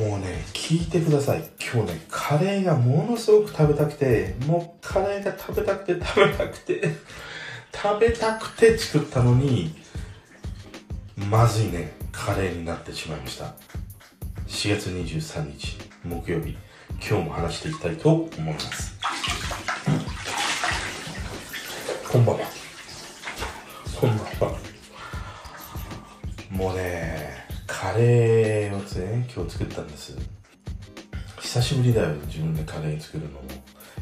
もうね、聞いてください。今日ね、カレーがものすごく食べたくて、もうカレーが食べたくて食べたくて、食べたくて作ったのに、まずいね、カレーになってしまいました。4月23日、木曜日、今日も話していきたいと思います。こんばんは。作ったんです。久しぶりだよ、自分でカレー作るのも。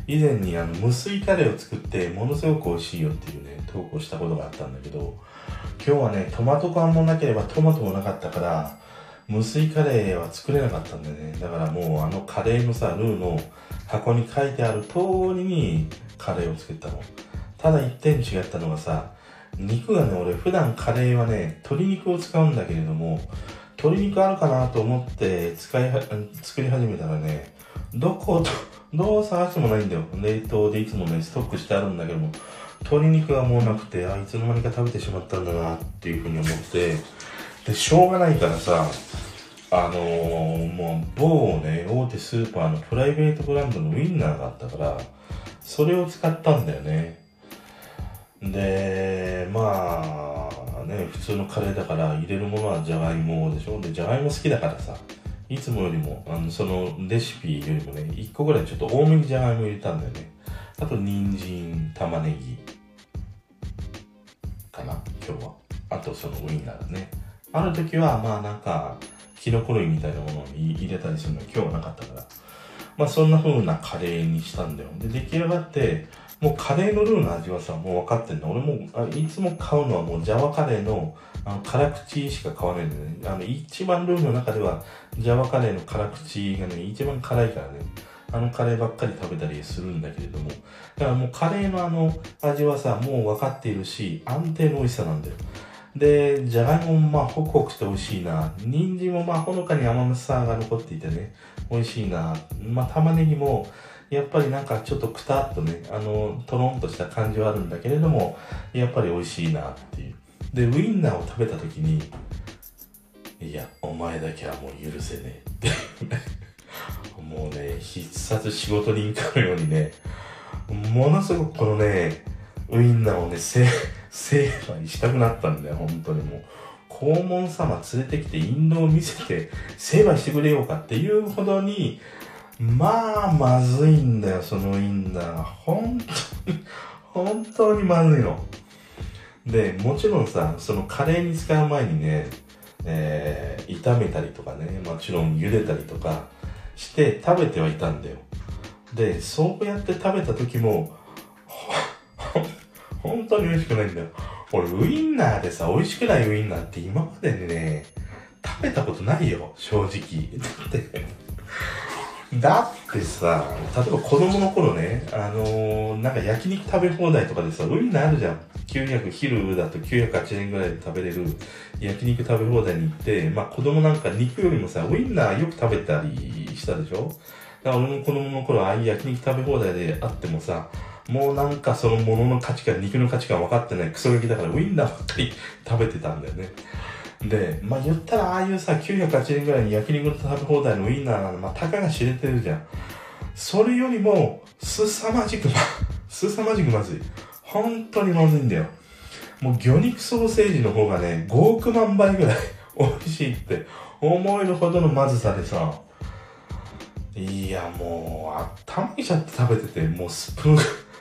以前にあの無水カレーを作ってものすごく美味しいよっていうね、投稿したことがあったんだけど、今日はね、トマト缶もなければトマトもなかったから、無水カレーは作れなかったんだよね。だからもうあのカレーのさ、ルーの箱に書いてある通りにカレーを作ったの。ただ一点違ったのがさ、肉がね、俺普段カレーはね、鶏肉を使うんだけれども、鶏肉あるかなと思って使いは、作り始めたらね、どこ、どう探してもないんだよ。冷凍でいつもね、ストックしてあるんだけども、鶏肉がもうなくて、あ、いつの間にか食べてしまったんだなっていうふうに思って、で、しょうがないからさ、あのー、もう某ね、大手スーパーのプライベートブランドのウインナーがあったから、それを使ったんだよね。で、まあ、普通のカレーだから入れるものはじゃがいもでしょ？で、じゃがいも好きだからさ、いつもよりも、あの、そのレシピよりもね、1個ぐらいちょっと多めにじゃがいも入れたんだよね。あと、人参、玉ねぎ、かな、今日は。あと、そのウインナーだね。ある時は、まあなんか、キノコ類みたいなものに入れたりするの今日はなかったから。まあそんな風なカレーにしたんだよ。で、出来上がって、もうカレーのルーの味はさ、もう分かってんの。俺もあいつも買うのはもうジャワカレーのあの辛口しか買わないんだよね。あの、一番ルーの中では、ジャワカレーの辛口がね、一番辛いからね。あのカレーばっかり食べたりするんだけれども。だからもうカレーのあの味はさ、もう分かっているし、安定の美味しさなんだよ。で、じゃがいももまあホクホクして美味しいな。人参もまあほのかに甘さが残っていてね、美味しいな。まあ玉ねぎも、やっぱりなんかちょっとくたっとね、あの、とろんとした感じはあるんだけれども、やっぱり美味しいなっていう。で、ウインナーを食べた時に、いや、お前だけはもう許せねえって もうね、必殺仕事人かのようにね、ものすごくこのね、ウインナーをね、成敗したくなったんだよ、本当にもう。黄門様連れてきて印籠を見せて成敗してくれようかっていうほどに、まあ、まずいんだよ、そのインナー。本当に、本当にまずいの。で、もちろんさ、そのカレーに使う前にね、えー、炒めたりとかね、もちろん茹でたりとかして食べてはいたんだよ。で、そうやって食べた時も、本当に美味しくないんだよ。俺、ウインナーでさ、美味しくないウインナーって今までね、食べたことないよ、正直。だってだってさ、例えば子供の頃ね、あのー、なんか焼肉食べ放題とかでさ、ウインナーあるじゃん。900、昼だと908円ぐらいで食べれる焼肉食べ放題に行って、まあ子供なんか肉よりもさ、ウインナーよく食べたりしたでしょ？だから俺も子供の頃、ああいう焼肉食べ放題であってもさ、もうなんかその物の価値観、肉の価値観分かってないクソガキだからウインナーばっかり食べてたんだよね。で、まあ言ったらああいうさ、908円ぐらいに焼肉の食べ放題のウインナーなの、まあたかが知れてるじゃん。それよりも、すさまじくま、すさまじくまずい。本当にまずいんだよ。もう魚肉ソーセージの方がね、5億万倍ぐらい 美味しいって思えるほどのまずさでさ、いやもう、頭きちゃって食べてて、もうスプーン、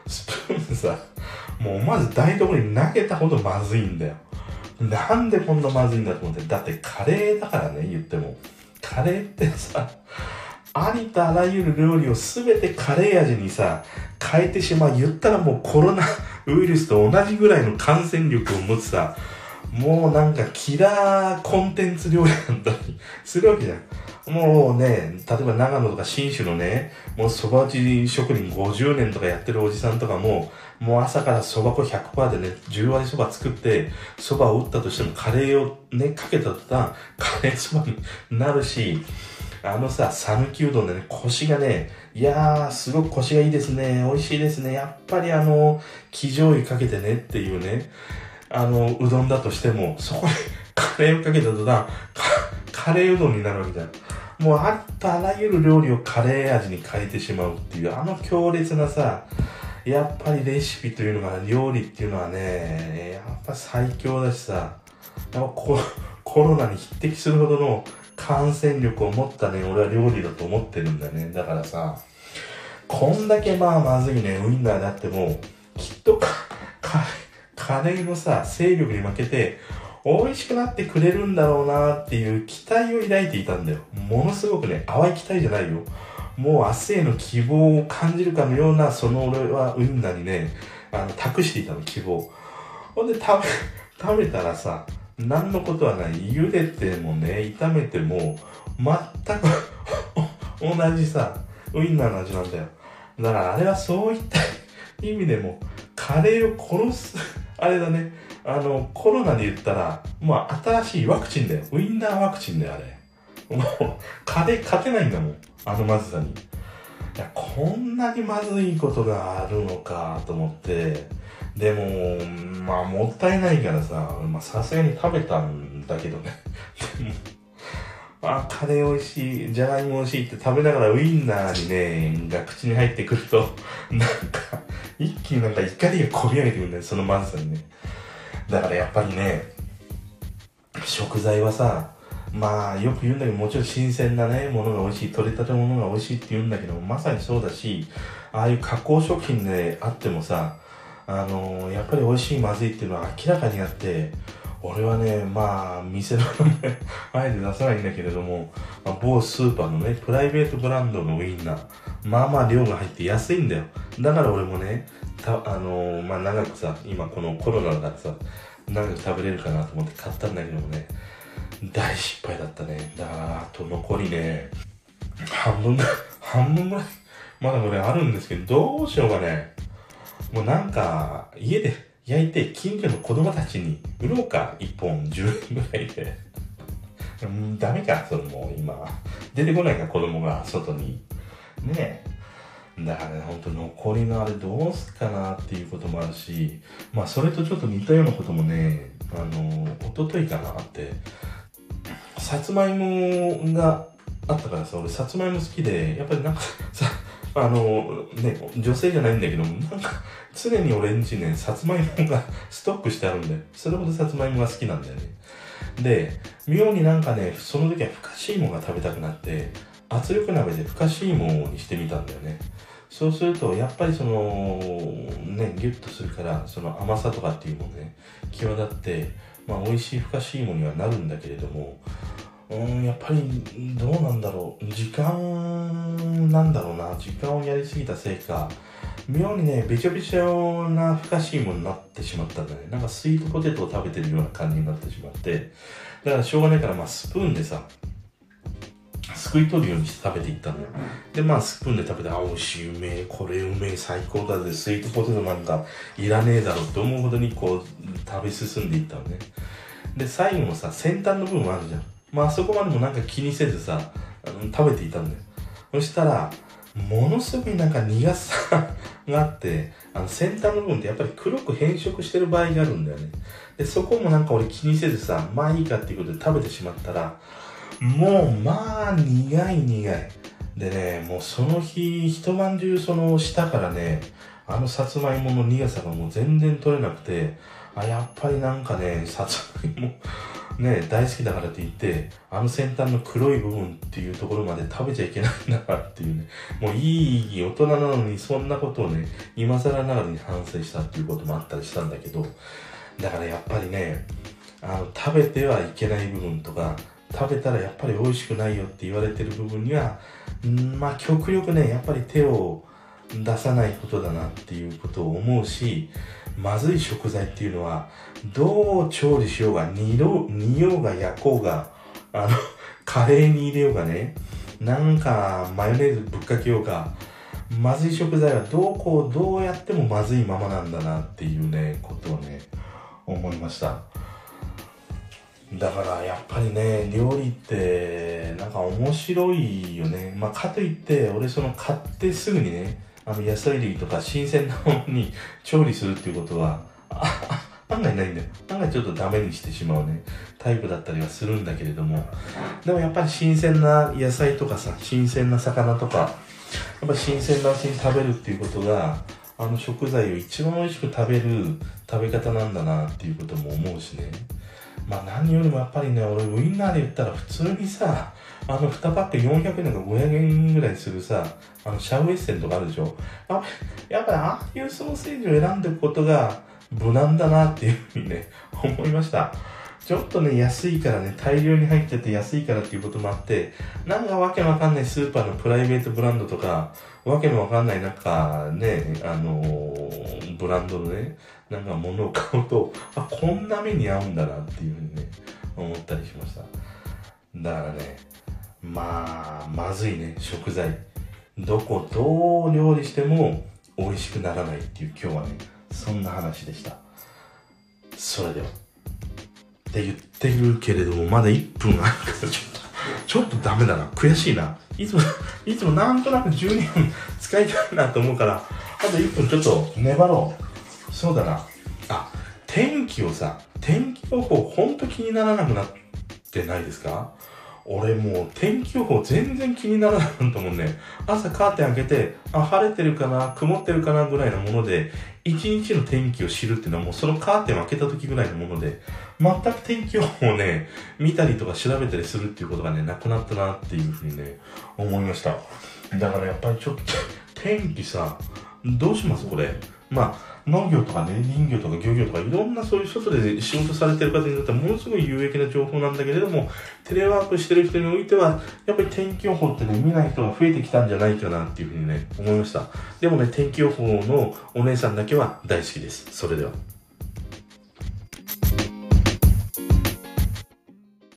スプーンさ、もうまず台所に投げたほどまずいんだよ。なんでこんなまずいんだと思って。だってカレーだからね、言っても。カレーってさ、ありとあらゆる料理をすべてカレー味にさ、変えてしまう。言ったらもうコロナ ウイルスと同じぐらいの感染力を持つさ、もうなんかキラーコンテンツ料理なんだりするわけじゃん。もうね、例えば長野とか新州のね、もう蕎麦打ち職人50年とかやってるおじさんとかも、もう朝から蕎麦粉100%でね、10割蕎麦作って、蕎麦を打ったとしてもカレーをね、かけた途端、カレー蕎麦になるし、あのさ、讃岐うどんでね、腰がね、いやー、すごく腰がいいですね、美味しいですね、やっぱりあの、生醤油かけてねっていうね、あの、うどんだとしても、そこに カレーをかけた途端、カレーうどんになるわけじゃん。もうありとあらゆる料理をカレー味に変えてしまうっていう、あの強烈なさ、やっぱりレシピというのが、料理っていうのはね、やっぱ最強だしさ、やっぱココロナに匹敵するほどの感染力を持ったね、俺は料理だと思ってるんだね。だからさ、こんだけまあまずいね、ウインナーだっても、きっと、カレーのさ、勢力に負けて、美味しくなってくれるんだろうなっていう期待を抱いていたんだよ。ものすごくね、淡い期待じゃないよ。もう明日への希望を感じるかのような、その俺はウインナにね、あの、託していたの、希望。ほんで食べ、食べたらさ、何のことはない。茹でてもね、炒めても、全く 同じさ、ウインナーの味なんだよ。だからあれはそういった意味でも、カレーを殺す、あれだね。あの、コロナで言ったら、まあ、新しいワクチンだよ。ウインナーワクチンだよ、あれ。もう、カレー勝てないんだもん。あのまずさに。いや、こんなにまずいことがあるのかと思って、でも、まあ、もったいないからさ、まあ、さすがに食べたんだけどね。でも、あ、カレー美味しい、じゃがいも美味しいって食べながらウインナーにね、が口に入ってくると、なんか、一気になんか怒りがこみ上げてくるんだよ、そのまずさにね。だからやっぱりね、食材はさ、まあよく言うんだけど、もちろん新鮮なね、ものが美味しい、取れたてものが美味しいって言うんだけど、まさにそうだし、ああいう加工食品であってもさ、あのー、やっぱり美味しいまずいっていうのは明らかにあって、俺はね、まあ、店の名前、あえて出さないんだけれども、まあ、某スーパーのね、プライベートブランドのウインナー、まあまあ量が入って安いんだよ。だから俺もね、たあのー、まあ長くさ、今このコロナだからさ、長く食べれるかなと思って買ったんだけどもね、大失敗だったね。だから、あと残りね、半分ぐらい、半分ぐらい、まだこれあるんですけど、どうしようかね。もうなんか、家で焼いて近所の子供たちに売ろうか。1本10円ぐらいで。うん、ダメか、それもう今。出てこないか、子供が外に。ねえ。だからね、ほんと残りのあれどうすっかなっていうこともあるし、まあそれとちょっと似たようなこともね、あの、一昨日かなって、さつまいもがあったからさ、俺さつまいも好きで、やっぱりなんかさ、あの、ね、女性じゃないんだけど、なんか、常に俺んちね、さつまいもが ストックしてあるんだよ。それほどさつまいもが好きなんだよね。で、妙になんかね、その時はふかしいもが食べたくなって、圧力鍋でふかしいもにしてみたんだよね。そうすると、やっぱりその、ね、ギュッとするから、その甘さとかっていうもね、際立って、まあ美味しいふかしいもにはなるんだけれども、うん、やっぱりどうなんだろう。時間なんだろうな。時間をやりすぎたせいか、妙にね、べちょべちょなふかしいものになってしまったんだね。なんかスイートポテトを食べてるような感じになってしまって、だからしょうがないから、まあスプーンでさ、すくい取るようにして食べていったのよ。で、まあ、スプーンで食べて、あ、美味しい、うめえ、これうめえ、最高だぜ、スイートポテトなんかいらねえだろって思うほどにこう、食べ進んでいったのね。で、最後のさ、先端の部分もあるじゃん。まあ、そこまでもなんか気にせずさ、食べていたんだよ。そしたら、ものすごいなんか苦さがあって、あの先端の部分ってやっぱり黒く変色してる場合があるんだよね。で、そこもなんか俺気にせずさ、まあいいかっていうことで食べてしまったら、もうまあ苦い苦い。でね、もうその日一晩中その下からね、あのさつまいもの苦さがもう全然取れなくて、あ、やっぱりなんかね、さつまいもね、大好きだからって言って、あの先端の黒い部分っていうところまで食べちゃいけないんだなっていうね、もういい大人なのにそんなことをね、今更ながらに反省したっていうこともあったりしたんだけど、だからやっぱりね、あの、食べてはいけない部分とか、食べたらやっぱり美味しくないよって言われてる部分には、んまあ極力ね、やっぱり手を出さないことだなっていうことを思うし、まずい食材っていうのは、どう調理しようが、煮ろ煮ようが焼こうが、あの、カレーに入れようがね、なんかマヨネーズぶっかけようが、まずい食材はどうこうどうやってもまずいままなんだなっていうね、ことをね、思いました。だからやっぱりね、料理ってなんか面白いよね。まあかといって、俺その買ってすぐにね、あの野菜類とか新鮮なものに調理するっていうことは、案外ないんだよ。案外ちょっとダメにしてしまうね、タイプだったりはするんだけれども、でもやっぱり新鮮な野菜とかさ、新鮮な魚とか、やっぱ新鮮なうちに食べるっていうことが、あの食材を一番美味しく食べる食べ方なんだなっていうことも思うしね。まあ何よりもやっぱりね、俺ウインナーで言ったら普通にさ、あの2パック400円とか500円ぐらいするさ、あのシャウエッセンとかあるでしょ？あやっぱりああいうソーセージを選んでいくことが無難だなっていうふうにね、思いました。ちょっとね、安いからね、大量に入ってて安いからっていうこともあって、なんかわけわかんないスーパーのプライベートブランドとか、わけのわかんないなんかね、あのー、ブランドのね、なんか物を買うと、あ、こんな目に遭うんだなっていうふうにね、思ったりしました。だからね、まあ、まずいね、食材。どこどう料理しても美味しくならないっていう今日はね、そんな話でした。それでは。って言ってるけれども、まだ1分あるからちょっと、ちょっとダメだな。悔しいな。いつも、いつもなんとなく12分使いたいなと思うから、あと1分ちょっと粘ろう。そうだな。あ、天気をさ、天気予報ほんと気にならなくなってないですか？俺もう天気予報全然気にならないと思うね。朝カーテン開けて、あ、晴れてるかな、曇ってるかなぐらいのもので、一日の天気を知るっていうのはもうそのカーテン開けた時ぐらいのもので、全く天気予報をね、見たりとか調べたりするっていうことがね、なくなったなっていうふうにね、思いました。だからやっぱりちょっと、天気さ、どうしますこれ？まあ、農業とかね、林業とか漁業とかいろんなそういう外で仕事されてる方にとってはものすごい有益な情報なんだけれども、テレワークしてる人においては、やっぱり天気予報ってね、見ない人が増えてきたんじゃないかなっていうふうにね、思いました。でもね、天気予報のお姉さんだけは大好きです。それでは。